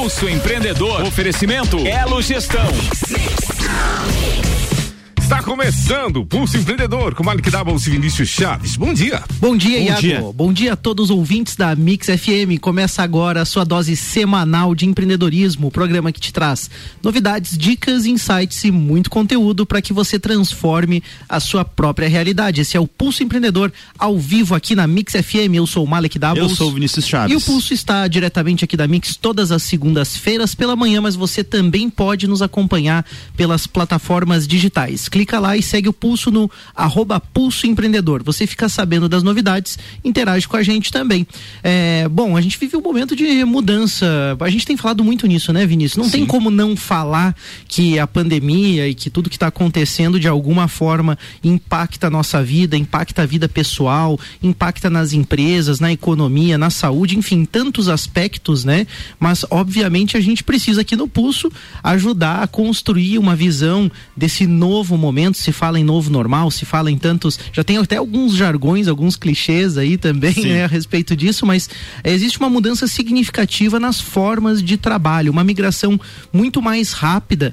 Pulso Empreendedor. Oferecimento Elo Gestão. Está começando o Pulso Empreendedor com Malik Doubles e Vinícius Chaves. Bom dia. Bom dia, Bom Iago. dia. Bom dia a todos os ouvintes da Mix FM. Começa agora a sua dose semanal de empreendedorismo, o programa que te traz novidades, dicas, insights e muito conteúdo para que você transforme a sua própria realidade. Esse é o Pulso Empreendedor ao vivo aqui na Mix FM. Eu sou o Malek Doubles. Eu sou o Vinícius Chaves. E o Pulso está diretamente aqui da Mix todas as segundas-feiras pela manhã, mas você também pode nos acompanhar pelas plataformas digitais. Clica lá e segue o Pulso no arroba Pulso Empreendedor. Você fica sabendo das novidades, interage com a gente também. É, bom, a gente vive um momento de mudança. A gente tem falado muito nisso, né, Vinícius? Não tem como não falar que a pandemia e que tudo que está acontecendo de alguma forma impacta a nossa vida, impacta a vida pessoal, impacta nas empresas, na economia, na saúde, enfim, tantos aspectos, né? Mas obviamente a gente precisa aqui no Pulso ajudar a construir uma visão desse novo momento. Se fala em novo normal, se fala em tantos, já tem até alguns jargões, alguns clichês aí também, né, a respeito disso, mas existe uma mudança significativa nas formas de trabalho, uma migração muito mais rápida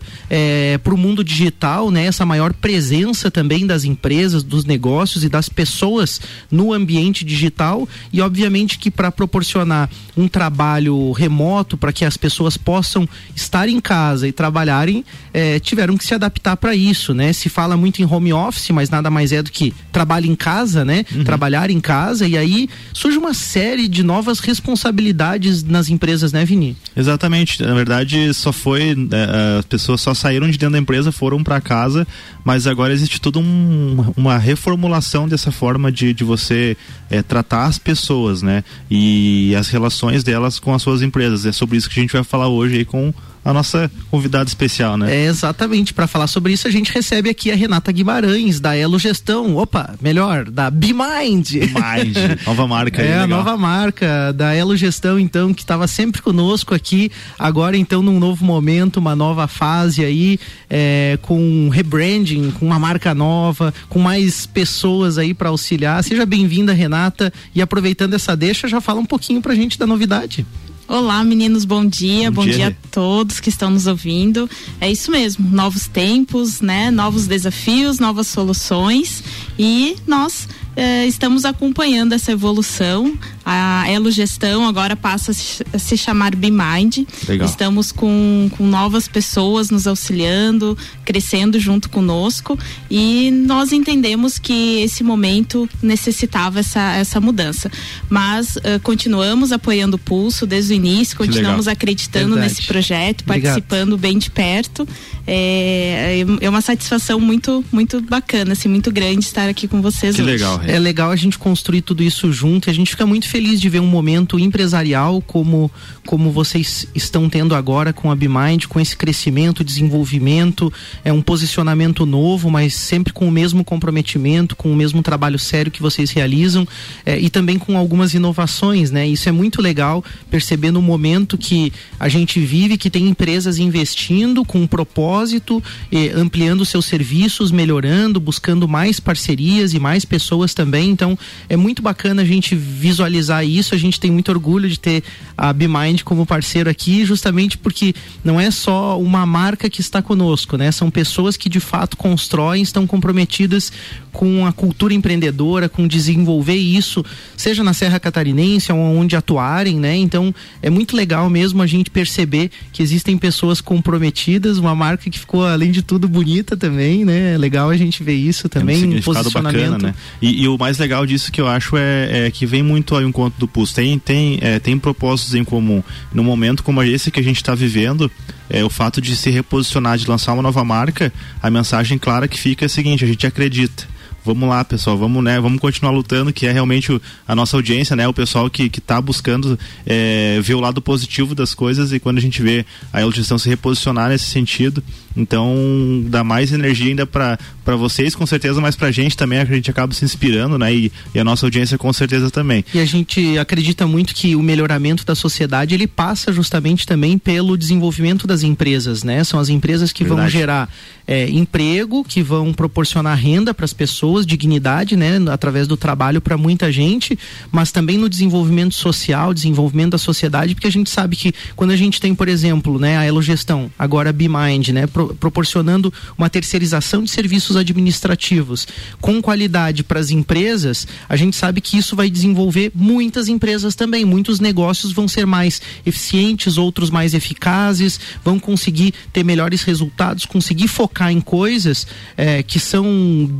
para o mundo digital, né? Essa maior presença também das empresas, dos negócios e das pessoas no ambiente digital e obviamente que para proporcionar um trabalho remoto para que as pessoas possam estar em casa e trabalharem, eh, tiveram que se adaptar para isso, né? Se fala muito em home office, mas nada mais é do que trabalho em casa, né? Trabalhar em casa e aí surge uma série de novas responsabilidades nas empresas, né, Vini? Exatamente. Na verdade, só foi. é, as pessoas só saíram de dentro da empresa, foram para casa, mas agora existe toda um, uma reformulação dessa forma de, de você é, tratar as pessoas, né? E as relações delas com as suas empresas. É sobre isso que a gente vai falar hoje aí com a nossa convidada especial, né? É exatamente, para falar sobre isso a gente recebe aqui a Renata Guimarães da Elo Gestão, opa, melhor, da BeMind. Mind, nova marca aí, É a legal. nova marca da Elo Gestão, então, que estava sempre conosco aqui, agora então num novo momento, uma nova fase aí, é, com rebranding, com uma marca nova, com mais pessoas aí para auxiliar. Seja bem-vinda, Renata, e aproveitando essa deixa, já fala um pouquinho pra gente da novidade. Olá, meninos, bom dia. Bom Bom, dia. dia. a todos que estão nos ouvindo. É isso mesmo, novos tempos, né? Novos desafios, novas soluções e nós eh, estamos acompanhando essa evolução. A Elo Gestão agora passa a se- chamar BeMind. Legal. Estamos com, com novas pessoas nos auxiliando, crescendo junto conosco e nós entendemos que esse momento necessitava essa, essa mudança. Mas eh, continuamos apoiando o Pulso desde o início, continuamos acreditando Verdade. nesse projeto, Obrigado. participando bem de perto. É, é uma satisfação muito, muito bacana, assim, muito grande estar aqui com vocês Que hoje. legal, Rê. É legal a gente construir tudo isso junto e a gente fica muito feliz de ver um momento empresarial como, como vocês estão tendo agora com a BeMind, com esse crescimento, desenvolvimento, é um posicionamento novo, mas sempre com o mesmo comprometimento, com o mesmo trabalho sério que vocês realizam é, e também com algumas inovações, né? Isso é muito legal perceber no momento que a gente vive, que tem empresas investindo com um propósito, eh, ampliando seus serviços, melhorando, buscando mais parcerias e mais pessoas também. Então, é muito bacana a gente visualizar isso. A gente tem muito orgulho de ter a BeMind como parceiro aqui, justamente porque não é só uma marca que está conosco, né? São pessoas que de fato constroem, estão comprometidas com a cultura empreendedora, com desenvolver isso, seja na Serra Catarinense ou onde atuarem, né? Então, é muito legal mesmo a gente perceber que existem pessoas comprometidas, uma marca que ficou além de tudo bonita também, né? É legal a gente ver isso Tem também, um um posicionamento. bacana, né? E, e o mais legal disso que eu acho é, é que vem muito ao encontro do PUS. Tem, tem, é, tem propósitos em comum. No momento como esse que a gente está vivendo, é, o fato de se reposicionar, de lançar uma nova marca, a mensagem clara que fica é a seguinte: a gente acredita. Vamos lá, pessoal, vamos, né, vamos continuar lutando, que é realmente o- a nossa audiência, né, o pessoal que, que tá buscando é, ver o lado positivo das coisas e quando a gente vê a gestão se reposicionar nesse sentido, então dá mais energia ainda para para vocês com certeza, mas pra gente também a gente acaba se inspirando, né? E, e, a nossa audiência com certeza também. E a gente acredita muito que o melhoramento da sociedade ele passa justamente também pelo desenvolvimento das empresas, né? São as empresas que Verdade. vão gerar é, emprego, que vão proporcionar renda para as pessoas, dignidade, né? Através do trabalho para muita gente, mas também no desenvolvimento social, desenvolvimento da sociedade, porque a gente sabe que quando a gente tem, por exemplo, né, a Elogestão, agora a BeMind, né, pro, proporcionando uma terceirização de serviços administrativos com qualidade para as empresas, a gente sabe que isso vai desenvolver muitas empresas também, muitos negócios vão ser mais eficientes, outros mais eficazes, vão conseguir ter melhores resultados, conseguir focar em coisas é, que são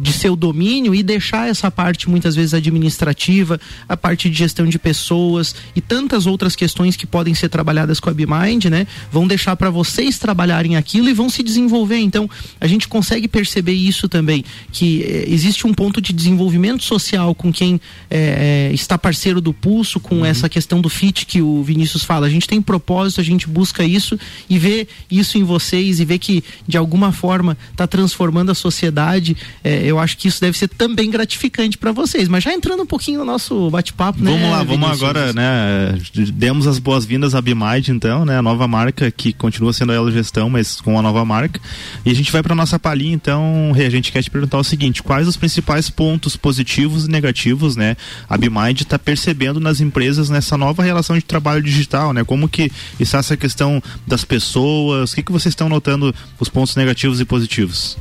de seu domínio e deixar essa parte muitas vezes administrativa, a parte de gestão de pessoas e tantas outras questões que podem ser trabalhadas com a BeMind, né? Vão deixar para vocês trabalharem aquilo e vão se desenvolver. Então, a gente consegue perceber isso também, que eh, existe um ponto de desenvolvimento social com quem eh, eh, está parceiro do pulso, com uhum. essa questão do fit que o Vinícius fala. A gente tem propósito, a gente busca isso e vê isso em vocês e vê que de alguma forma está transformando a sociedade. eu acho que isso deve ser também gratificante para vocês. Mas já entrando um pouquinho no nosso bate-papo, né? Vamos lá, vamos agora, né? Demos as boas-vindas à Bimind, então, né? A nova marca que continua sendo a Elo Gestão, mas com uma nova marca. E a gente vai para nossa palhinha, então, a gente quer te perguntar o seguinte: quais os principais pontos positivos e negativos, né? A Bimind está percebendo nas empresas nessa nova relação de trabalho digital, né? Como que está essa questão das pessoas? O que, que vocês estão notando os pontos negativos e positivos?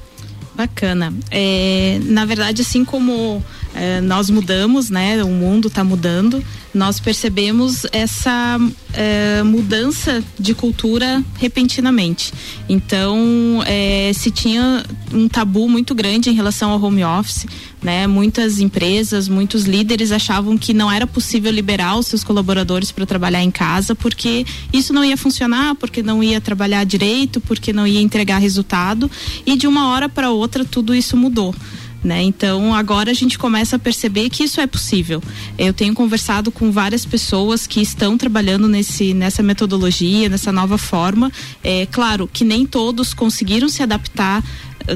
Bacana. É, na verdade, assim como é, nós mudamos, né? O mundo está mudando. Nós percebemos essa é, mudança de cultura repentinamente. Então, é, se tinha um tabu muito grande em relação ao home office, né? Muitas empresas, muitos líderes achavam que não era possível liberar os seus colaboradores para trabalhar em casa, porque isso não ia funcionar, porque não ia trabalhar direito, porque não ia entregar resultado. E de uma hora para outra tudo isso mudou. Né? Então agora a gente começa a perceber que isso é possível. Eu tenho conversado com várias pessoas que estão trabalhando nesse, nessa metodologia, nessa nova forma. É claro que nem todos conseguiram se adaptar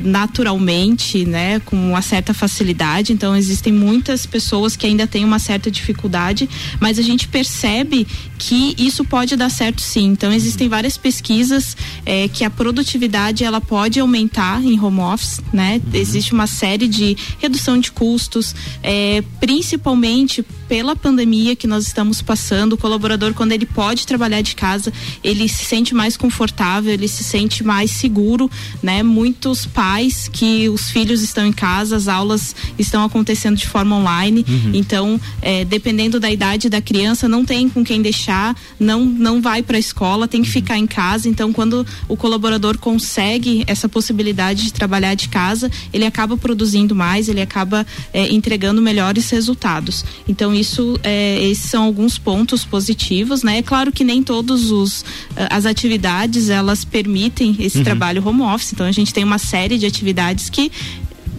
naturalmente, né, com uma certa facilidade. Então existem muitas pessoas que ainda têm uma certa dificuldade, mas a gente percebe que isso pode dar certo sim. Então existem várias pesquisas é, que a produtividade ela pode aumentar em home office, né? Uhum. Existe uma série de redução de custos, é, principalmente pela pandemia que nós estamos passando. O colaborador quando ele pode trabalhar de casa, ele se sente mais confortável, ele se sente mais seguro, né? Muitos pais que os filhos estão em casa, as aulas estão acontecendo de forma online. Uhum. Então, é, dependendo da idade da criança, não tem com quem deixar, não, não vai para a escola, tem que uhum. ficar em casa. Então, quando o colaborador consegue essa possibilidade de trabalhar de casa, ele acaba produzindo mais, ele acaba é, entregando melhores resultados. Então, isso, é, esses são alguns pontos positivos, né? É claro que nem todos os as atividades elas permitem esse uhum. trabalho home office. Então, a gente tem uma série de atividades que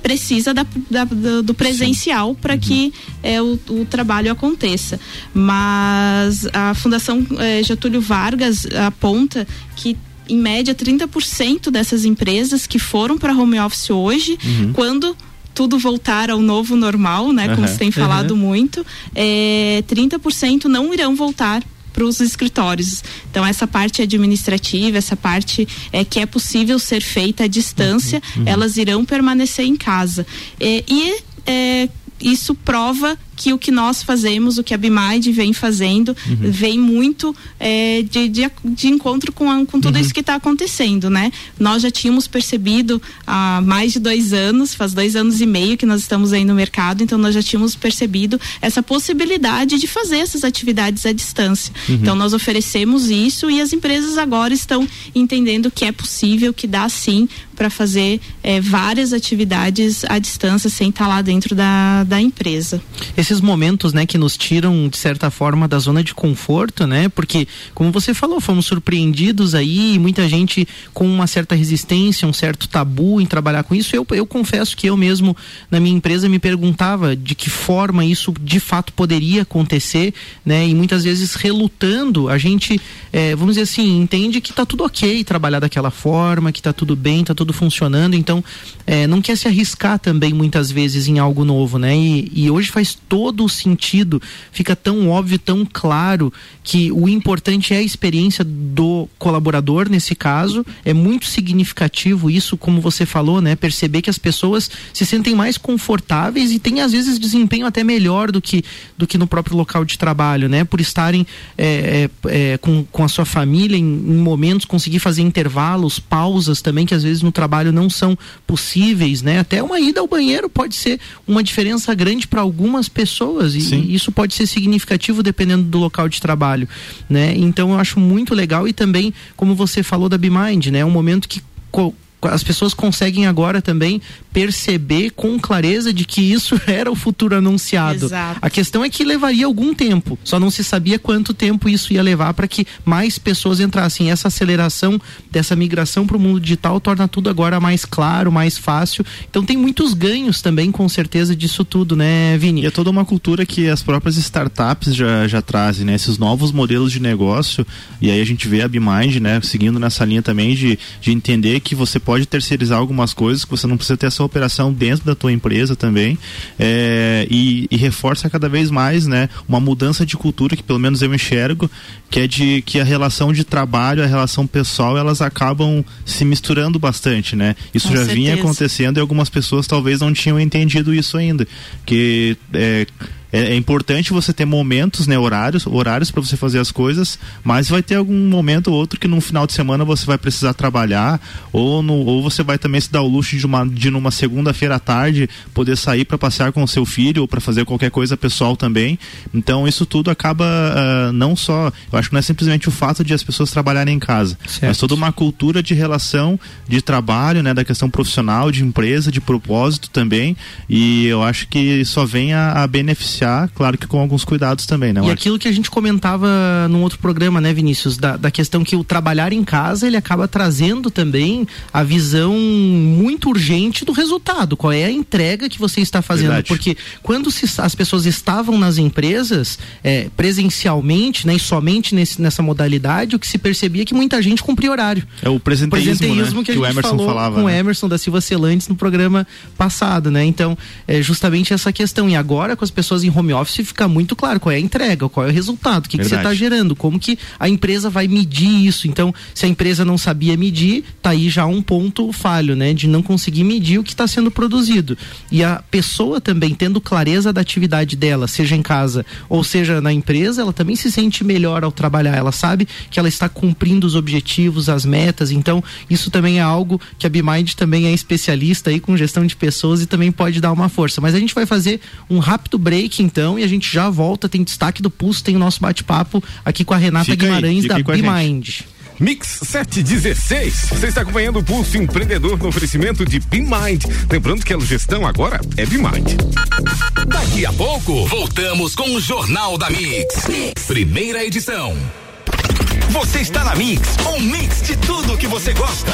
precisa da, da, do presencial para que é, o, o, trabalho aconteça. Mas a Fundação é, Getúlio Vargas aponta que em média 30% dessas empresas que foram para home office hoje, uhum. quando tudo voltar ao novo normal, né, como uhum. se tem falado uhum. muito, é, 30% não irão voltar para os escritórios. Então essa parte administrativa, essa parte é que é possível ser feita à distância, uhum, uhum. elas irão permanecer em casa. É, e é, isso prova que o que nós fazemos, o que a Bimind vem fazendo, uhum. vem muito é, de, de, de, encontro com, a, com tudo uhum. isso que está acontecendo, né? Nós já tínhamos percebido há mais de dois anos, faz dois anos e meio que nós estamos aí no mercado, então nós já tínhamos percebido essa possibilidade de fazer essas atividades à distância. Uhum. Então nós oferecemos isso e as empresas agora estão entendendo que é possível, que dá sim para fazer é, várias atividades à distância sem estar tá lá dentro da, da empresa. Esses momentos, né, que nos tiram de certa forma da zona de conforto, né? Porque, como você falou, fomos surpreendidos aí, muita gente com uma certa resistência, um certo tabu em trabalhar com isso. Eu, eu confesso que eu mesmo na minha empresa me perguntava de que forma isso de fato poderia acontecer, né? E muitas vezes relutando, a gente, é, vamos dizer assim, entende que está tudo ok trabalhar daquela forma, que está tudo bem, está tudo funcionando, então é, não quer se arriscar também muitas vezes em algo novo, né? E, e hoje faz todo o sentido, fica tão óbvio, tão claro que o importante é a experiência do colaborador nesse caso, é muito significativo isso, como você falou, né? Perceber que as pessoas se sentem mais confortáveis e têm às vezes desempenho até melhor do que, do que no próprio local de trabalho, né? Por estarem é, é, é, com, com a sua família em, em momentos, conseguir fazer intervalos, pausas também, que às vezes no trabalho não são possíveis, né? Até uma ida ao banheiro pode ser uma diferença grande para algumas pessoas e, e isso pode ser significativo dependendo do local de trabalho, né? Então eu acho muito legal e também, como você falou da BeMind, né? É um momento que as pessoas conseguem agora também perceber com clareza de que isso era o futuro anunciado. Exato. A questão é que levaria algum tempo, só não se sabia quanto tempo isso ia levar para que mais pessoas entrassem. Essa aceleração dessa migração para o mundo digital torna tudo agora mais claro, mais fácil. Então tem muitos ganhos também, com certeza, disso tudo, né, Vini? E é toda uma cultura que as próprias startups já, já trazem, né? Esses novos modelos de negócio. E aí a gente vê a BeMind, né? Seguindo nessa linha também de, de entender que você pode terceirizar algumas coisas, que você não precisa ter essa operação dentro da tua empresa também. É, e, e, reforça cada vez mais, né? Uma mudança de cultura que pelo menos eu enxergo, que é de que a relação de trabalho, a relação pessoal, elas acabam se misturando bastante, né? Isso Com já certeza. vinha acontecendo e algumas pessoas talvez não tinham entendido isso ainda. Que é, é, é, importante você ter momentos, né, horários, horários para você fazer as coisas, mas vai ter algum momento ou outro que no final de semana você vai precisar trabalhar ou no, ou você vai também se dar o luxo de uma de numa segunda-feira à tarde poder sair para passear com o seu filho ou para fazer qualquer coisa pessoal também. Então isso tudo acaba uh, não só, eu acho que não é simplesmente o fato de as pessoas trabalharem em casa, Certo. mas toda uma cultura de relação de trabalho, né, da questão profissional, de empresa, de propósito também. E eu acho que só vem a, a beneficiar claro que com alguns cuidados também, né? E aquilo que a gente comentava num outro programa, né, Vinícius, da, da questão que o trabalhar em casa ele acaba trazendo também a visão muito urgente do resultado. Qual é a entrega que você está fazendo? Verdade. Porque quando se, as pessoas estavam nas empresas é, presencialmente, né, e somente nesse, nessa modalidade, o que se percebia é que muita gente cumpria horário. É o presenteísmo, presenteísmo né? que a o gente Emerson falou falava. com o né? Emerson da Silva Celantes no programa passado, né? Então, é justamente essa questão. E agora, com as pessoas em home office, fica muito claro qual é a entrega, qual é o resultado, o que, que você está gerando, como que a empresa vai medir isso. Então, se a empresa não sabia medir, tá aí já um ponto falho, né? De não conseguir medir o que está sendo produzido. E a pessoa também tendo clareza da atividade dela, seja em casa ou seja na empresa, ela também se sente melhor ao trabalhar. Ela sabe que ela está cumprindo os objetivos, as metas. Então, isso também é algo que a BMind também é especialista aí com gestão de pessoas e também pode dar uma força. Mas a gente vai fazer um rápido break então e a gente já volta. Tem destaque do Pulso, tem o nosso bate-papo aqui com a Renata Fica Guimarães da aí com a gente. BMind. Mix 716. Você está acompanhando o Pulso Empreendedor no oferecimento de BeMind. Lembrando que a gestão agora é BeMind. Daqui a pouco, voltamos com o Jornal da mix. Primeira edição. Você está na Mix, um mix de tudo que você gosta.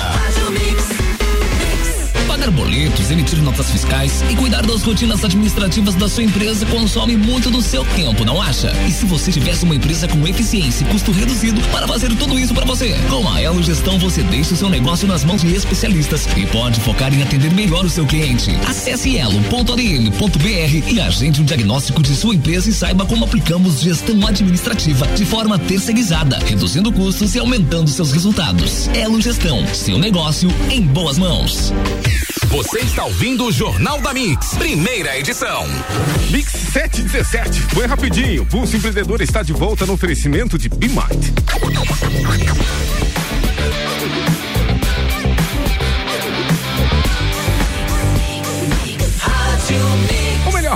Pagar boletos, emitir notas fiscais e cuidar das rotinas administrativas da sua empresa consome muito do seu tempo, não acha? E se você tivesse uma empresa com eficiência e custo reduzido para fazer tudo isso para você? Com a Elo Gestão você deixa o seu negócio nas mãos de especialistas e pode focar em atender melhor o seu cliente. Acesse elo.adm.br e agende um diagnóstico de sua empresa e saiba como aplicamos gestão administrativa de forma terceirizada, reduzindo custos e aumentando seus resultados. Elo Gestão, seu negócio em boas mãos. Você está ouvindo o Jornal da Mix, primeira edição. Mix 717. Foi rapidinho. O Pulso Empreendedor está de volta no oferecimento de BeMind. O melhor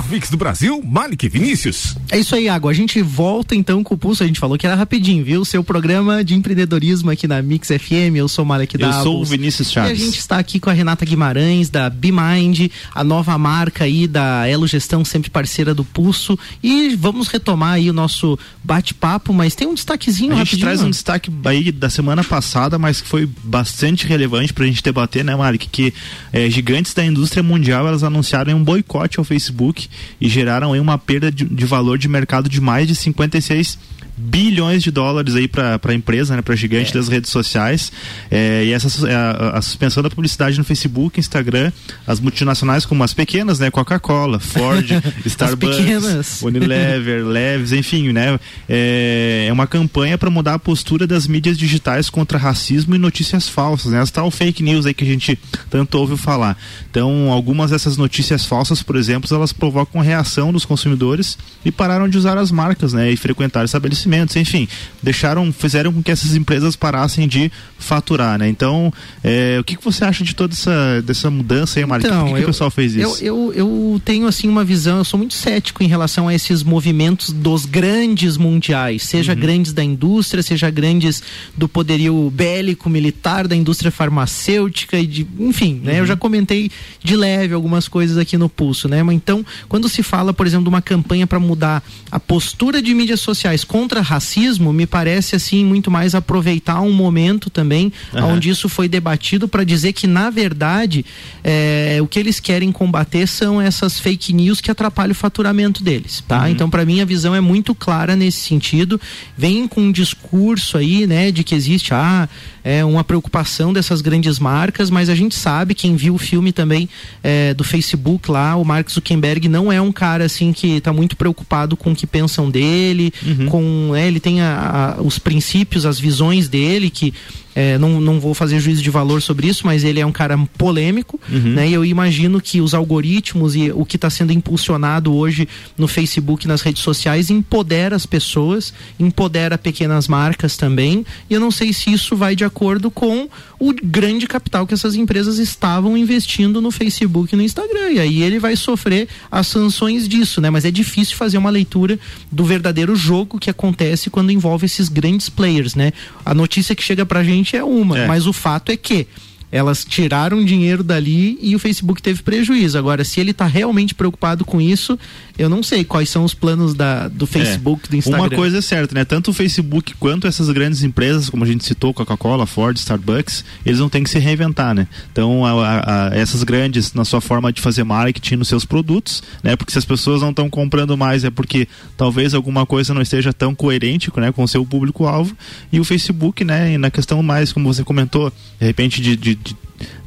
mix do Brasil, Malik Vinícius. É isso aí, Água. A gente volta então com o Pulso. A gente falou que era rapidinho, viu? Seu programa de empreendedorismo aqui na Mix FM. Eu sou o Malek Eu Davos. sou o Vinícius E Chaves. a gente está aqui com a Renata Guimarães, da BeMind, a nova marca aí da Elo Gestão, sempre parceira do Pulso. E vamos retomar aí o nosso bate-papo, mas tem um destaquezinho A gente rapidinho. traz um destaque aí da semana passada, mas que foi bastante relevante pra gente debater, né, Malik? Que eh, gigantes da indústria mundial elas anunciaram um boicote ao Facebook e geraram aí uma perda de, de valor de mercado de mais de 56 bilhões de dólares aí para a empresa, né, para gigante é. das redes sociais. É, e essa é a, a, suspensão da publicidade no Facebook, Instagram, as multinacionais como as pequenas, né, Coca-Cola, Ford, Starbucks, Unilever, Leves, enfim, né, é, é uma campanha para mudar a postura das mídias digitais contra racismo e notícias falsas, né, as tal fake news aí que a gente tanto ouve falar. Então, algumas dessas notícias falsas, por exemplo, elas provocam reação dos consumidores e pararam de usar as marcas, né, e frequentar estabelecimentos, enfim, deixaram, fizeram com que essas empresas parassem de faturar, né? Então, é, o que, que você acha de toda essa dessa mudança aí, Mário? Então, Por que, que eu, o pessoal fez isso? Eu, eu, eu tenho assim uma visão, eu sou muito cético em relação a esses movimentos dos grandes mundiais, seja uhum. grandes da indústria, seja grandes do poderio bélico, militar, da indústria farmacêutica e de, enfim, né? Uhum. Eu já comentei de leve algumas coisas aqui no pulso, né? Mas então, quando se fala, por exemplo, de uma campanha para mudar a postura de mídias sociais contra racismo, me parece assim muito mais aproveitar um momento também uhum. onde isso foi debatido para dizer que na verdade é, o que eles querem combater são essas fake news que atrapalham o faturamento deles, tá? Uhum. Então para mim a visão é muito clara nesse sentido. Vem com um discurso aí, né, de que existe ah, é uma preocupação dessas grandes marcas, mas a gente sabe quem viu o filme também é, do Facebook lá, o Mark Zuckerberg não é um cara assim que está muito preocupado com o que pensam dele, uhum. com é, ele tem a, a, os princípios, as visões dele que é, não, não vou fazer juízo de valor sobre isso, mas ele é um cara polêmico, uhum. né? E eu imagino que os algoritmos e o que está sendo impulsionado hoje no Facebook, nas redes sociais, empodera as pessoas, empodera pequenas marcas também. E eu não sei se isso vai de acordo com o grande capital que essas empresas estavam investindo no Facebook e no Instagram. E aí ele vai sofrer as sanções disso, né? Mas é difícil fazer uma leitura do verdadeiro jogo que acontece quando envolve esses grandes players, né? A notícia que chega pra gente é uma, é. mas o fato é que elas tiraram dinheiro dali e o Facebook teve prejuízo. Agora, se ele está realmente preocupado com isso, eu não sei quais são os planos da, do Facebook, é. do Instagram. Uma coisa é certa, né? Tanto o Facebook quanto essas grandes empresas, como a gente citou, Coca-Cola, Ford, Starbucks, eles não têm que se reinventar, né? Então, a, a, a essas grandes, na sua forma de fazer marketing nos seus produtos, né? Porque se as pessoas não estão comprando mais é porque talvez alguma coisa não esteja tão coerente né, com o seu público-alvo. E o Facebook, né? na questão mais, como você comentou, de repente de, de de,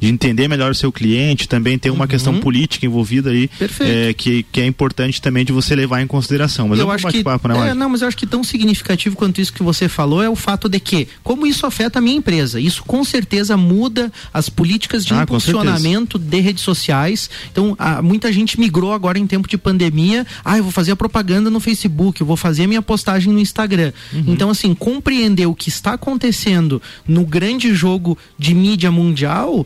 de entender melhor o seu cliente, também tem uma uhum. questão política envolvida aí, é, que, que é importante também de você levar em consideração. Mas eu é um acho que papo, né, é, não, mas eu acho que tão significativo quanto isso que você falou é o fato de que, como isso afeta a minha empresa, isso com certeza muda as políticas de ah, impulsionamento de redes sociais. Então, a, muita gente migrou agora em tempo de pandemia. Ah, eu vou fazer a propaganda no Facebook, eu vou fazer a minha postagem no Instagram. Uhum. Então, assim, compreender o que está acontecendo no grande jogo de mídia mundial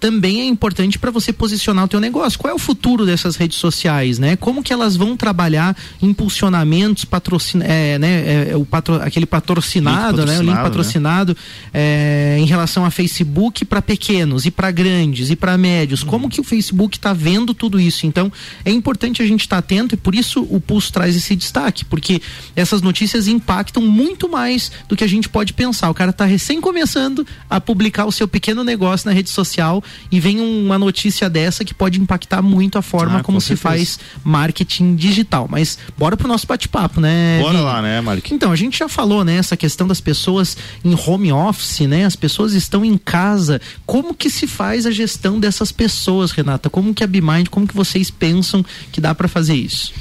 também é importante para você posicionar o teu negócio. Qual é o futuro dessas redes sociais, né? Como que elas vão trabalhar impulsionamentos, patrocin... É, né? É, é, o patro... aquele patrocinado, né? O link patrocinado né? é, em relação a Facebook para pequenos e para grandes e para médios. Uhum. Como que o Facebook está vendo tudo isso? Então é importante a gente estar tá atento e por isso o Pulso traz esse destaque, porque essas notícias impactam muito mais do que a gente pode pensar. O cara está recém começando a publicar o seu pequeno negócio na rede social e vem uma notícia dessa que pode impactar muito a forma ah, como se faz marketing digital. Mas bora pro nosso bate-papo, né? Bora lá, né, Mark? Então, a gente já falou, né, essa questão das pessoas em home office, né? As pessoas estão em casa. Como que se faz a gestão dessas pessoas, Renata? Como que a BeMind, como que vocês pensam que dá para fazer isso?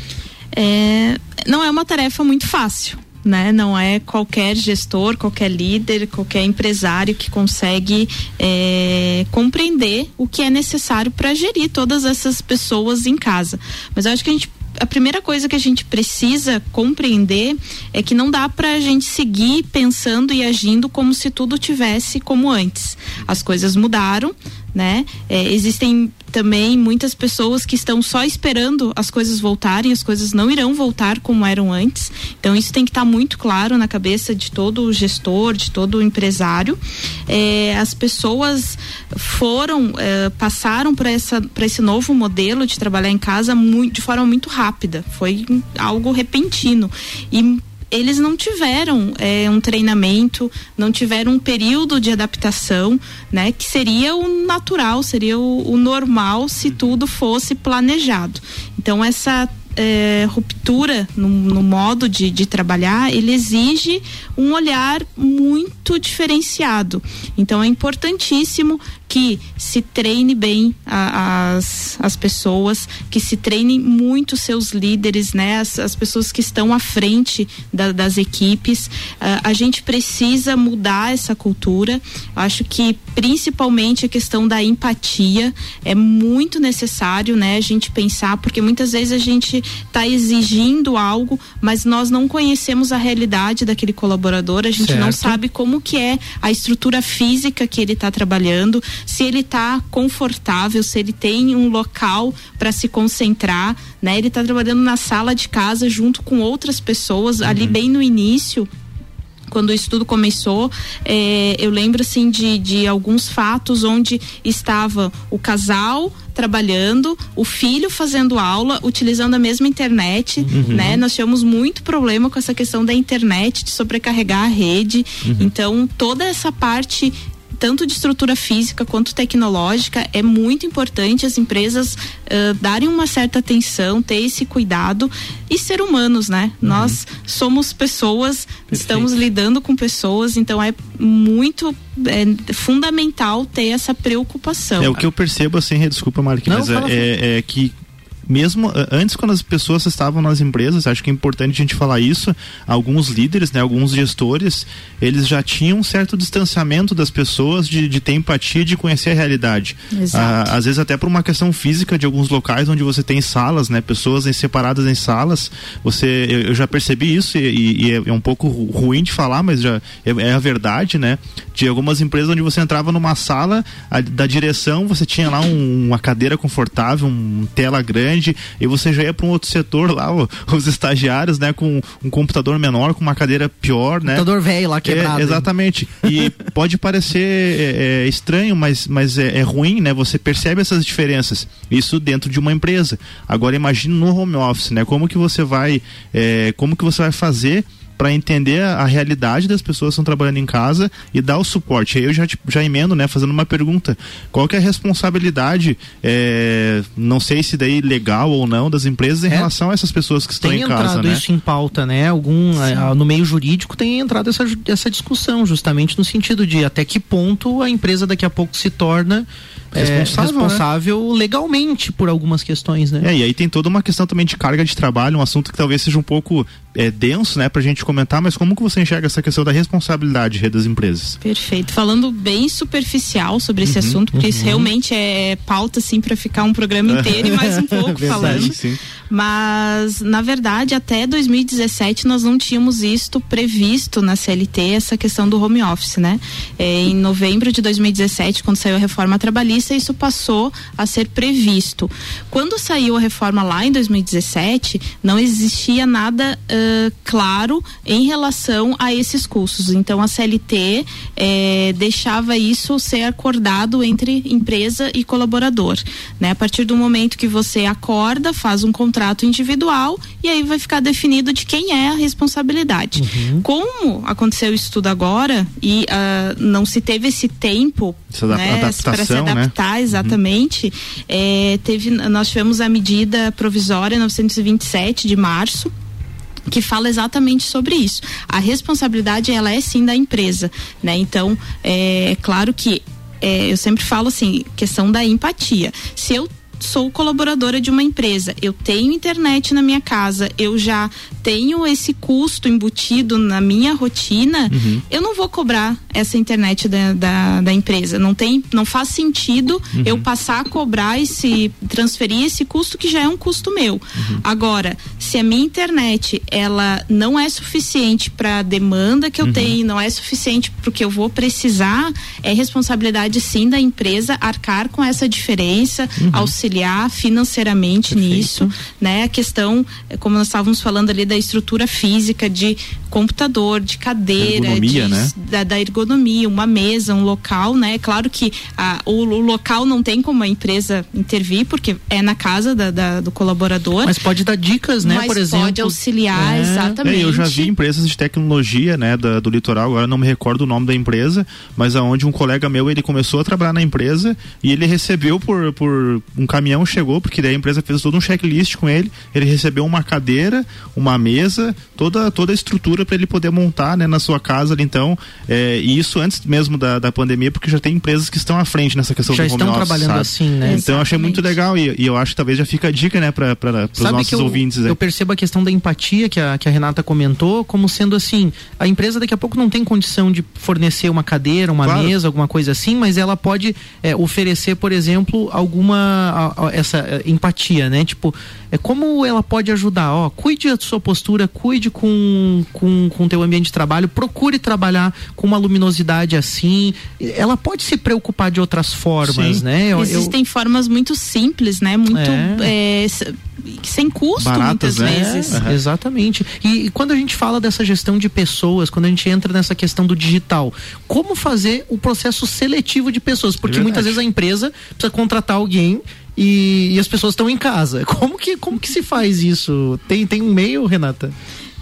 É, não é uma tarefa muito fácil né? Não é qualquer gestor, qualquer líder, qualquer empresário que consegue é, compreender o que é necessário para gerir todas essas pessoas em casa. Mas eu acho que a gente a primeira coisa que a gente precisa compreender é que não dá para a gente seguir pensando e agindo como se tudo tivesse como antes. As coisas mudaram, né? É, existem também muitas pessoas que estão só esperando as coisas voltarem, as coisas não irão voltar como eram antes. Então isso tem que estar tá muito claro na cabeça de todo gestor, de todo empresário. É, as pessoas foram, é, passaram para essa para esse novo modelo de trabalhar em casa muito, de forma muito rápida. Foi algo repentino e eles não tiveram é, um treinamento, não tiveram um período de adaptação, né? Que seria o natural, seria o, o normal se tudo fosse planejado. Então essa é, ruptura no, no modo de, de, trabalhar, ele exige um olhar muito diferenciado. Então é importantíssimo que se treine bem a, as, as pessoas, que se treine muito seus líderes, né? As, as pessoas que estão à frente da, das equipes. Uh, a gente precisa mudar essa cultura. Acho que principalmente a questão da empatia é muito necessário, né? A gente pensar, porque muitas vezes a gente está exigindo algo, mas nós não conhecemos a realidade daquele colaborador, a gente certo. não sabe como que é a estrutura física que ele está trabalhando, se ele está confortável, se ele tem um local para se concentrar, né? Ele está trabalhando na sala de casa junto com outras pessoas uhum. ali bem no início quando o estudo começou, eh, eu lembro assim de, de alguns fatos onde estava o casal trabalhando, o filho fazendo aula, utilizando a mesma internet, uhum. né? Nós tivemos muito problema com essa questão da internet, de sobrecarregar a rede. Uhum. Então, toda essa parte tanto de estrutura física quanto tecnológica, é muito importante as empresas uh, darem uma certa atenção, ter esse cuidado e ser humanos, né? Uhum. Nós somos pessoas, Perfeito. estamos lidando com pessoas, então é muito é, fundamental ter essa preocupação. É o que eu percebo assim, desculpa, Marquinhos, é, é, é que mesmo antes quando as pessoas estavam nas empresas, acho que é importante a gente falar isso, alguns líderes, né, alguns gestores, eles já tinham um certo distanciamento das pessoas de, de ter empatia, de conhecer a realidade. Ah, às vezes até por uma questão física de alguns locais onde você tem salas, né, pessoas em, separadas em salas, você, eu, eu já percebi isso e, e é, é, um pouco ruim de falar, mas já é, é, a verdade, né, de algumas empresas onde você entrava numa sala a, da direção, você tinha lá um, uma cadeira confortável, uma tela grande grande e você já ia para um outro setor lá, os estagiários, né, com um computador menor, com uma cadeira pior, né? Computador velho lá quebrado. É, exatamente. E pode parecer é, é, estranho, mas, mas é, é, ruim, né? Você percebe essas diferenças. Isso dentro de uma empresa. Agora imagine no home office, né? Como que você vai, é, como que você vai fazer para entender a, realidade das pessoas que estão trabalhando em casa e dar o suporte. Aí eu já, já emendo, né, fazendo uma pergunta. Qual que é a responsabilidade, é, não sei se daí legal ou não, das empresas em é, relação a essas pessoas que estão em casa, né? Tem entrado isso em pauta, né? Algum, a, no meio jurídico tem entrado essa, essa discussão, justamente no sentido de até que ponto a empresa daqui a pouco se torna é, responsável né? legalmente por algumas questões, né? É, e aí tem toda uma questão também de carga de trabalho, um assunto que talvez seja um pouco é, denso, né, pra gente comentar, mas como que você enxerga essa questão da responsabilidade das empresas? Perfeito. Falando bem superficial sobre esse uhum, assunto, porque uhum. isso realmente é pauta, assim, para ficar um programa inteiro e mais um pouco Verdade, falando. Sim. Mas, na verdade, até 2017 nós não tínhamos isto previsto na CLT, essa questão do home office, né? É, em novembro de 2017, quando saiu a reforma trabalhista, isso passou a ser previsto. Quando saiu a reforma lá em 2017, não existia nada uh, claro em relação a esses custos. Então, a CLT eh, deixava isso ser acordado entre empresa e colaborador. Né? A partir do momento que você acorda, faz um contrato contrato individual e aí vai ficar definido de quem é a responsabilidade. Uhum. Como aconteceu isso tudo agora e uh, não se teve esse tempo né, para se né? adaptar né? exatamente, uhum. é, teve, nós tivemos a medida provisória 927 de março que fala exatamente sobre isso. A responsabilidade ela é sim da empresa, né? Então é claro que é, eu sempre falo assim, questão da empatia. Se eu sou colaboradora de uma empresa, eu tenho internet na minha casa, eu já tenho esse custo embutido na minha rotina, uhum. eu não vou cobrar essa internet da, da, da, empresa. Não tem, não faz sentido uhum. eu passar a cobrar esse, transferir esse custo que já é um custo meu. Uhum. Agora, se a minha internet ela não é suficiente para a demanda que eu uhum. tenho, não é suficiente para o que eu vou precisar, é responsabilidade sim da empresa arcar com essa diferença, uhum. auxiliar auxiliar financeiramente Perfeito. nisso, né? A questão, como nós estávamos falando ali da estrutura física de computador, de cadeira, ergonomia, de, né? da, da, ergonomia, uma mesa, um local, né? Claro que a, o, o, local não tem como a empresa intervir, porque é na casa da, da, do colaborador. Mas pode dar dicas, né? Por exemplo. Pode auxiliar, é. exatamente. É, eu já vi empresas de tecnologia, né, da, do litoral, agora não me recordo o nome da empresa, mas aonde um colega meu ele começou a trabalhar na empresa e ele recebeu por, por um caminhão chegou, porque daí a empresa fez todo um checklist com ele, ele recebeu uma cadeira, uma mesa, toda, toda a estrutura para ele poder montar né, na sua casa ali, então, é, e isso antes mesmo da, da pandemia, porque já tem empresas que estão à frente nessa questão já do home estão office, trabalhando sabe? assim, né? Então eu achei muito legal e, e eu acho que talvez já fica a dica, né, para os nossos que eu, ouvintes. né? eu percebo a questão da empatia que a, que a Renata comentou, como sendo assim, a empresa daqui a pouco não tem condição de fornecer uma cadeira, uma Claro. mesa, alguma coisa assim, mas ela pode é, oferecer, por exemplo, alguma essa é, empatia, né? Tipo, é como ela pode ajudar, ó, cuide da sua postura, cuide com com com teu ambiente de trabalho, procure trabalhar com uma luminosidade assim. Ela pode se preocupar de outras formas, Sim. né? Eu- eu- Existem formas muito simples, né? Muito É. é, sem custo Baratas, muitas né? vezes. É, Exatamente. E, e quando a gente fala dessa gestão de pessoas, quando a gente entra nessa questão do digital, como fazer o processo seletivo de pessoas? Porque É muitas vezes a empresa precisa contratar alguém. E, e as pessoas estão em casa. Como que, como que se faz isso? Tem, tem um meio, Renata?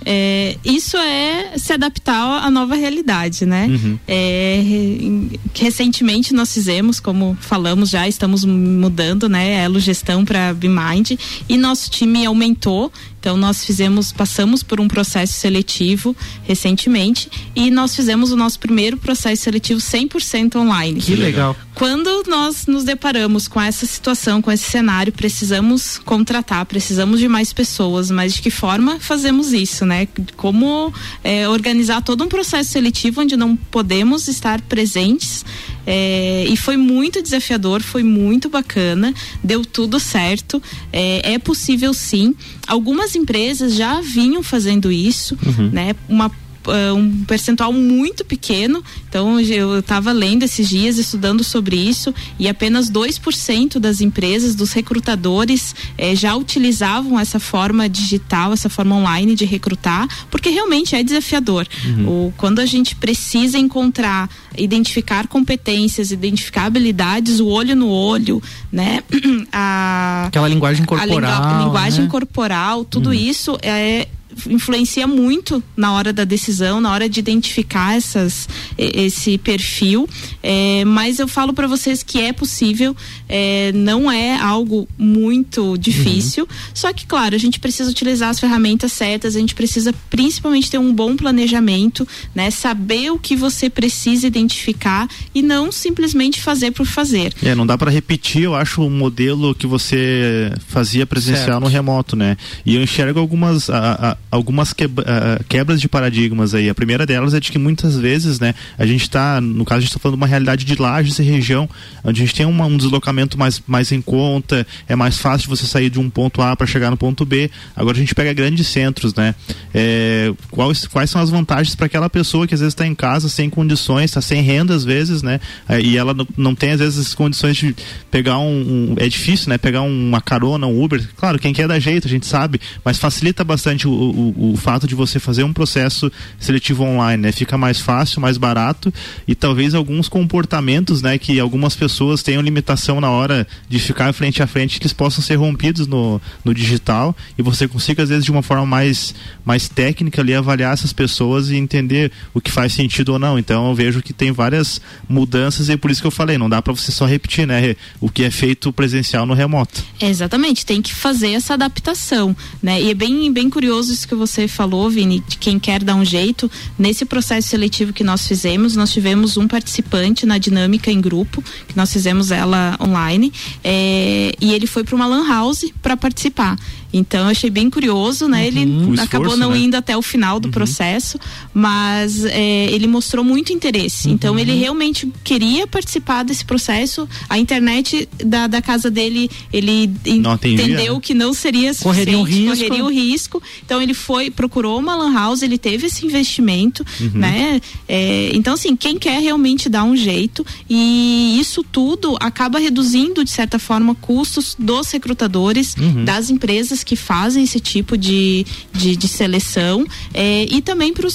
É, isso é se adaptar à nova realidade, né? Uhum. É, re- recentemente nós fizemos, como falamos já, estamos mudando, né? Elo Gestão para BeMind e nosso time aumentou. Então nós fizemos, passamos por um processo seletivo recentemente e nós fizemos o nosso primeiro processo seletivo 100% online. Que legal. Quando nós nos deparamos com essa situação, com esse cenário, precisamos contratar, precisamos de mais pessoas, mas de que forma fazemos isso, né? Como é, organizar todo um processo seletivo onde não podemos estar presentes. É, e foi muito desafiador, foi muito bacana, deu tudo certo. É, é possível sim. Algumas empresas já vinham fazendo isso, né? Uma eh, um percentual muito pequeno. Então, eu estava lendo esses dias, estudando sobre isso, e apenas 2% das empresas, dos recrutadores, eh, já utilizavam essa forma digital, essa forma online de recrutar, porque realmente é desafiador. O, quando a gente precisa encontrar, identificar competências, identificar habilidades, o olho no olho, né? A, Aquela linguagem a corporal. lingua- linguagem né? corporal, tudo isso é influencia muito na hora da decisão, na hora de identificar essas, esse perfil. É, mas eu falo para vocês que é possível, é, não é algo muito difícil. Só que, claro, a gente precisa utilizar as ferramentas certas, a gente precisa principalmente ter um bom planejamento, né? Saber o que você precisa identificar e não simplesmente fazer por fazer. É, não dá para repetir, eu acho, o modelo que você fazia presencial Certo. no remoto, né? E eu enxergo algumas, a- a- algumas quebra- a- quebras de paradigmas aí. A primeira delas é de que muitas vezes, né, a gente tá, no caso, a gente tá falando de uma realidade de lajes e região, onde a gente tem uma- um deslocamento mais, mais em conta, é mais fácil você sair de um ponto A para chegar no ponto B. Agora a gente pega grandes centros, né? É, quais, quais são as vantagens para aquela pessoa que às vezes está em casa sem condições, está sem renda às vezes, né? É, e ela não, tem às vezes condições de pegar um, um- é difícil, né? Pegar uma carona, um Uber. Claro, quem quer dá jeito, a gente sabe, mas facilita bastante o, o, o fato de você fazer um processo seletivo online, né? Fica mais fácil, mais barato e talvez alguns comportamentos, né? Que algumas pessoas tenham limitação na hora de ficar frente a frente, que eles possam ser rompidos no, no digital e você consiga às vezes de uma forma mais mais técnica ali avaliar essas pessoas e entender o que faz sentido ou não. Então eu vejo que tem várias mudanças e é por isso que eu falei, não dá para você só repetir, né, o que é feito presencial no remoto. Exatamente, tem que fazer essa adaptação, né? E é bem, bem curioso isso que você falou, Vini, de quem quer dar um jeito. Nesse processo seletivo que nós fizemos, nós tivemos um participante na dinâmica em grupo, que nós fizemos ela online, é, e ele foi para uma lan house para participar. Então eu achei bem curioso, né? O Ele esforço, acabou não né? indo até o final do processo, mas é, ele mostrou muito interesse. Então ele realmente queria participar desse processo. A internet da, da casa dele, ele entendeu né? que não seria Correria um suficiente, risco. correria o risco. Então ele foi, procurou uma lan house, ele teve esse investimento, Uhum. né? É, então assim, quem quer realmente dar um jeito e isso tudo acaba reduzindo de certa forma custos dos recrutadores, Uhum. das empresas que fazem esse tipo de, de, de seleção é, e também para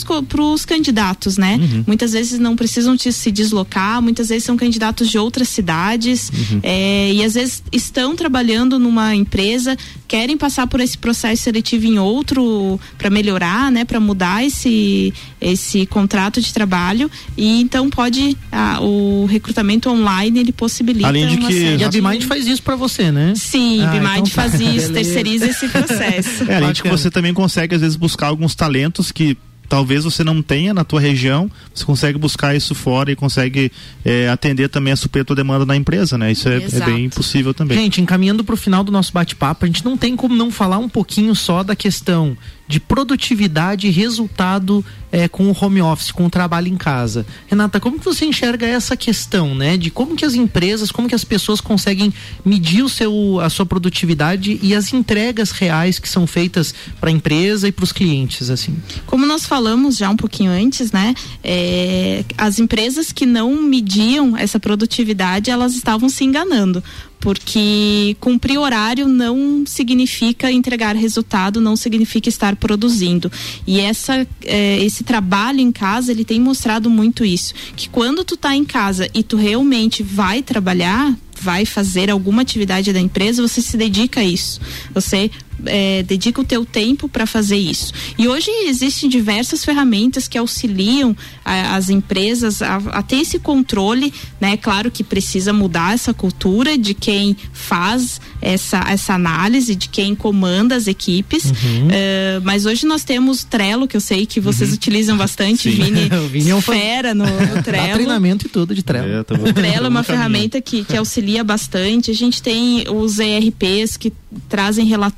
os candidatos, né? Uhum. Muitas vezes não precisam de se deslocar, muitas vezes são candidatos de outras cidades Uhum. é, e às vezes estão trabalhando numa empresa querem passar por esse processo seletivo em outro para melhorar, né, para mudar esse esse contrato de trabalho e então pode ah, o recrutamento online ele possibilita Além de que e a Bimind faz isso para você, né? Sim, ah, Bimind então tá. faz isso, Beleza. terceiriza esse processo. É, além de que você também consegue às vezes buscar alguns talentos que talvez você não tenha na tua região, você consegue buscar isso fora e consegue é, atender também a suprir a tua demanda na empresa, né? Isso é, é bem possível também. Gente, encaminhando para o final do nosso bate-papo, a gente não tem como não falar um pouquinho só da questão de produtividade e resultado é, com o home office, com o trabalho em casa. Renata, como que você enxerga essa questão, né? De como que as empresas, como que as pessoas conseguem medir o seu, a sua produtividade e as entregas reais que são feitas para a empresa e para os clientes, assim? Como nós falamos já um pouquinho antes, né? é, as empresas que não mediam essa produtividade, elas estavam se enganando. Porque cumprir horário não significa entregar resultado, não significa estar produzindo. E essa, é, esse trabalho em casa, ele tem mostrado muito isso. Que quando tu tá em casa e tu realmente vai trabalhar, vai fazer alguma atividade da empresa, você se dedica a isso. Você é, dedica o teu tempo para fazer isso. E hoje existem diversas ferramentas que auxiliam a, as empresas a, a, ter esse controle, né? Claro que precisa mudar essa cultura de quem faz essa, essa análise, de quem comanda as equipes. Uhum. Uh, mas hoje nós temos Trello, que eu sei que vocês uhum. utilizam bastante, Vini, o Vini é um fera no, no Trello. Dá treinamento e tudo de Trello. É. O Trello é uma ferramenta que, que auxilia bastante. A gente tem os ERPs que trazem relatórios,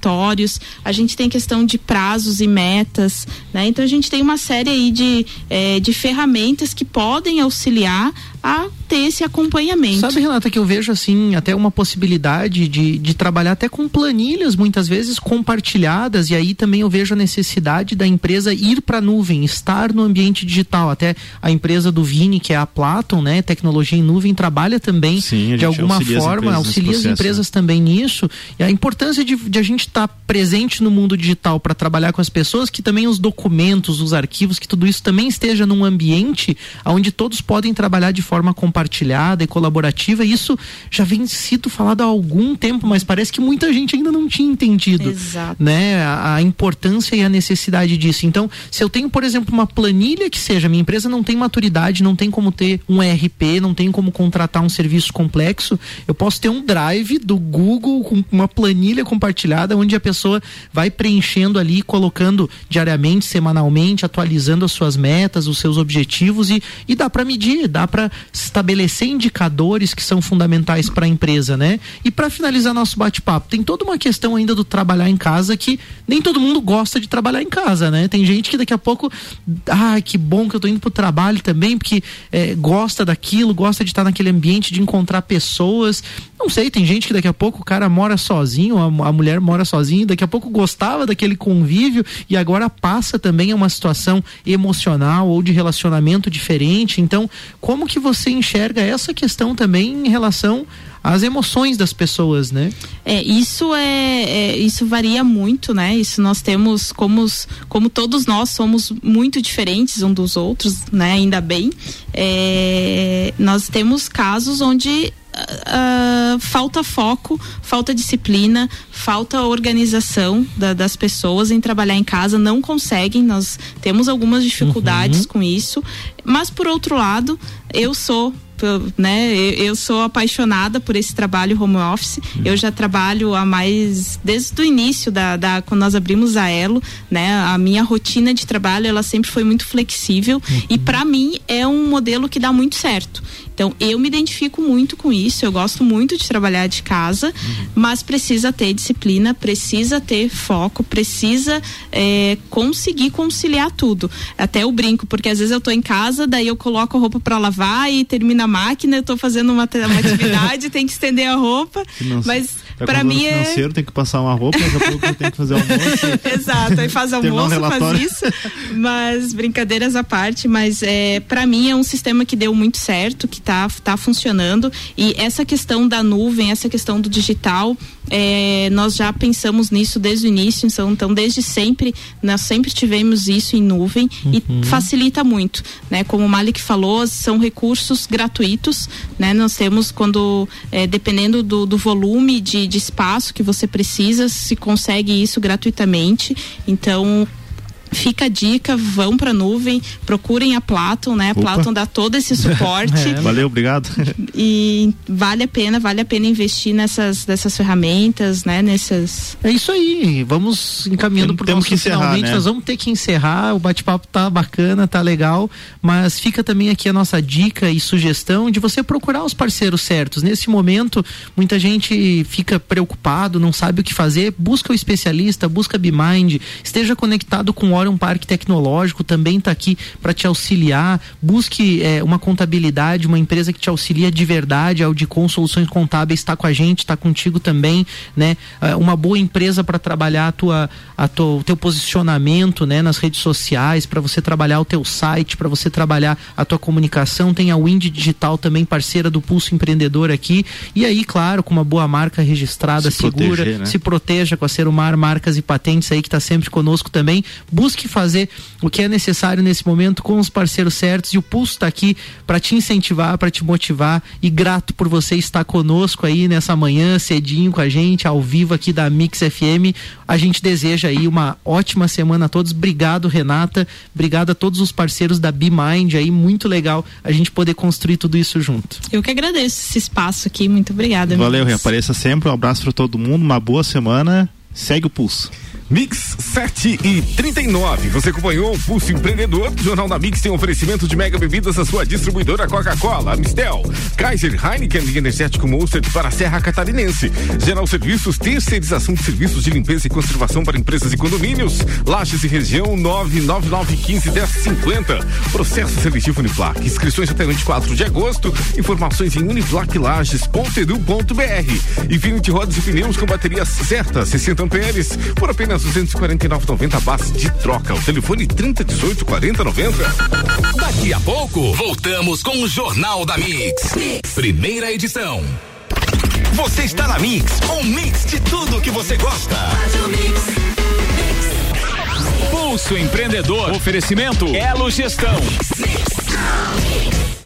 a gente tem questão de prazos e metas, né? Então a gente tem uma série aí de, eh, de ferramentas que podem auxiliar a ter esse acompanhamento. Sabe, Renata, que eu vejo assim até uma possibilidade de, de trabalhar até com planilhas muitas vezes compartilhadas e aí também eu vejo a necessidade da empresa ir para a nuvem, estar no ambiente digital. Até a empresa do Vini, que é a Platon, né, tecnologia em nuvem, trabalha também Sim, de alguma auxilia as forma, nesse auxilia as processo, empresas também nisso. E a importância de, de a gente estar presente no mundo digital para trabalhar com as pessoas, que também os documentos, os arquivos, que tudo isso também esteja num ambiente onde todos podem trabalhar de forma compartilhada e colaborativa. Isso já vem sido falado há algum tempo, mas parece que muita gente ainda não tinha entendido, Exato. né? A, a importância e a necessidade disso. Então, se eu tenho, por exemplo, uma planilha que seja, minha empresa não tem maturidade, não tem como ter um ERP, não tem como contratar um serviço complexo, eu posso ter um drive do Google com uma planilha compartilhada onde a pessoa vai preenchendo ali, colocando diariamente, semanalmente, atualizando as suas metas, os seus objetivos e, e dá para medir, dá para estabelecer indicadores que são fundamentais para a empresa, né? E para finalizar nosso bate-papo, tem toda uma questão ainda do trabalhar em casa que nem todo mundo gosta de trabalhar em casa, né? Tem gente que daqui a pouco, ah, que bom que eu tô indo pro trabalho também, porque é, gosta daquilo, gosta de estar naquele ambiente, de encontrar pessoas. Não sei, tem gente que daqui a pouco o cara mora sozinho, a, a mulher mora sozinha, daqui a pouco gostava daquele convívio e agora passa também a uma situação emocional ou de relacionamento diferente. Então, como que você enxerga essa questão também em relação às emoções das pessoas, né? É, isso é, é, isso varia muito, né? Isso nós temos como, como todos nós somos muito diferentes um dos outros, né? Ainda bem. É, nós temos casos onde ah, falta foco, falta disciplina, falta organização da- das pessoas em trabalhar em casa, não conseguem, nós temos algumas dificuldades com isso, mas por outro lado, eu sou né, eu, sou apaixonada por esse trabalho home office. Eu já trabalho há mais desde o início da, da quando nós abrimos a Elo, né? A minha rotina de trabalho ela sempre foi muito flexível e para mim é um modelo que dá muito certo. Então eu me identifico muito com isso. Eu gosto muito de trabalhar de casa, mas precisa ter disciplina, precisa ter foco, precisa é, conseguir conciliar tudo. Até eu brinco porque às vezes eu tô em casa, daí eu coloco a roupa para lavar e termina a máquina, eu tô fazendo uma, uma atividade, tem que estender a roupa, mas Para com mim dor é financeiro, tem que passar uma roupa, daqui a pouco tem que fazer almoço. Exato, aí faz Terminar um almoço, faz isso, mas brincadeiras à parte, mas é, para mim é um sistema que deu muito certo, que tá, tá funcionando e essa questão da nuvem, essa questão do digital, é, nós já pensamos nisso desde o início, então, então desde sempre, nós sempre tivemos isso em nuvem e facilita muito, né? Como o Malik falou, são recursos gratuitos, né? Nós temos quando, é, dependendo do, do volume de, de espaço que você precisa, se consegue isso gratuitamente. Então, fica a dica, vão para a nuvem, procurem a Platon, né? A Platon dá todo esse suporte. é, valeu, obrigado. E vale a pena, vale a pena investir nessas dessas ferramentas, né? Nessas. É isso aí. Vamos encaminhando para o nosso que encerrar, finalmente. né? Nós vamos ter que encerrar. O bate-papo tá bacana, tá legal, mas fica também aqui a nossa dica e sugestão de você procurar os parceiros certos. Nesse momento, muita gente fica preocupado, não sabe o que fazer. Busca o especialista, busca a BeMind, esteja conectado com o Fórum Parque Tecnológico também está aqui para te auxiliar. Busque é, uma contabilidade, uma empresa que te auxilia de verdade. A Audicom Soluções Contábeis está com a gente, está contigo também, né? É, uma boa empresa para trabalhar a tua, a tua, o teu posicionamento, né? Nas redes sociais, para você trabalhar o teu site, para você trabalhar a tua comunicação. Tem a Wind Digital também, parceira do Pulso Empreendedor aqui. E aí, claro, com uma boa marca registrada, Se segura, proteger, né? se proteja com a Serumar Marcas e Patentes aí que está sempre conosco também. Busque fazer o que é necessário nesse momento com os parceiros certos e o Pulso está aqui para te incentivar, para te motivar e grato por você estar conosco aí nessa manhã cedinho com a gente ao vivo aqui da Mix FM. A gente deseja aí uma ótima semana a todos. Obrigado, Renata. Obrigado a todos os parceiros da BeMind aí, muito legal a gente poder construir tudo isso junto. Eu que agradeço esse espaço aqui, muito obrigada. Valeu, reapareça sempre. Um abraço para todo mundo, uma boa semana. Segue o pulso. Mix 7 e 39. Você acompanhou o Pulso Empreendedor. Jornal da Mix tem oferecimento de mega bebidas da sua distribuidora Coca-Cola, Mistel, Kaiser, Heineken e Energético Monster para a Serra Catarinense. Geral Serviços, terceirização de serviços de limpeza e conservação para empresas e condomínios. Lages e região 999151050. Processo seletivo Uniplac. Inscrições até 24 de agosto. Informações em uniplaclages.edu.br. Infinity Rodas e Pneus com baterias certas, 60 amperes, por apenas 249,90 base de troca. O telefone 3018 4090. Daqui a pouco, voltamos com o Jornal da mix. Primeira edição. Você está na Mix, um mix de tudo que você gosta. Pulso Empreendedor. Oferecimento Elo Gestão.